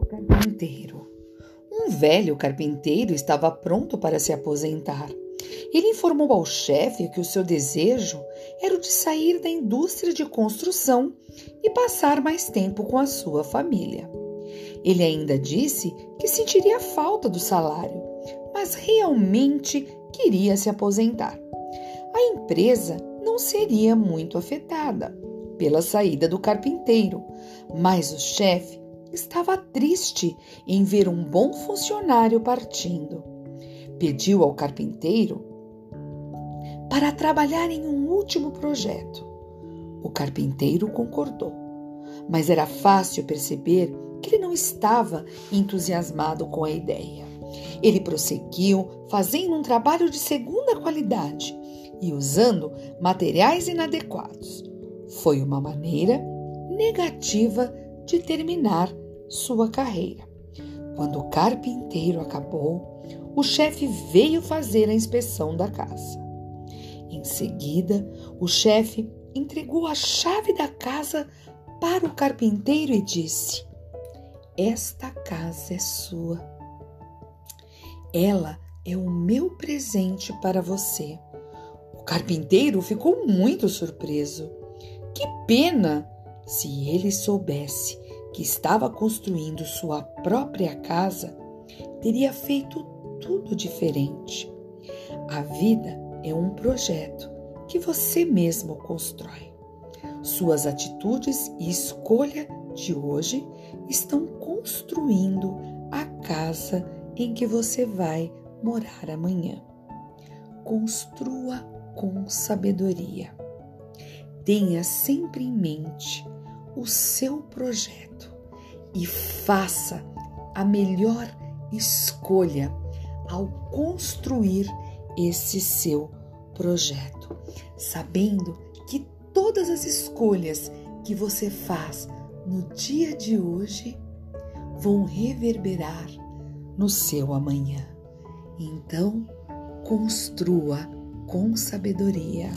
carpinteiro. Um velho carpinteiro estava pronto para se aposentar. Ele informou ao chefe que o seu desejo era o de sair da indústria de construção e passar mais tempo com a sua família. Ele ainda disse que sentiria falta do salário, mas realmente queria se aposentar. A empresa não seria muito afetada pela saída do carpinteiro, mas o chefe estava triste em ver um bom funcionário partindo. Pediu ao carpinteiro para trabalhar em um último projeto. O carpinteiro concordou, mas era fácil perceber que ele não estava entusiasmado com a ideia. Ele prosseguiu fazendo um trabalho de segunda qualidade e usando materiais inadequados. Foi uma maneira negativa de terminar sua carreira. Quando o carpinteiro acabou, o chefe veio fazer a inspeção da casa. Em seguida, o chefe entregou a chave da casa para o carpinteiro e disse: Esta casa é sua. Ela é o meu presente para você. O carpinteiro ficou muito surpreso. Que pena! Se ele soubesse que estava construindo sua própria casa, teria feito tudo diferente. A vida é um projeto que você mesmo constrói. Suas atitudes e escolha de hoje estão construindo a casa em que você vai morar amanhã. Construa com sabedoria. Tenha sempre em mente o seu projeto e faça a melhor escolha ao construir esse seu projeto, sabendo que todas as escolhas que você faz no dia de hoje vão reverberar no seu amanhã. Então, construa com sabedoria.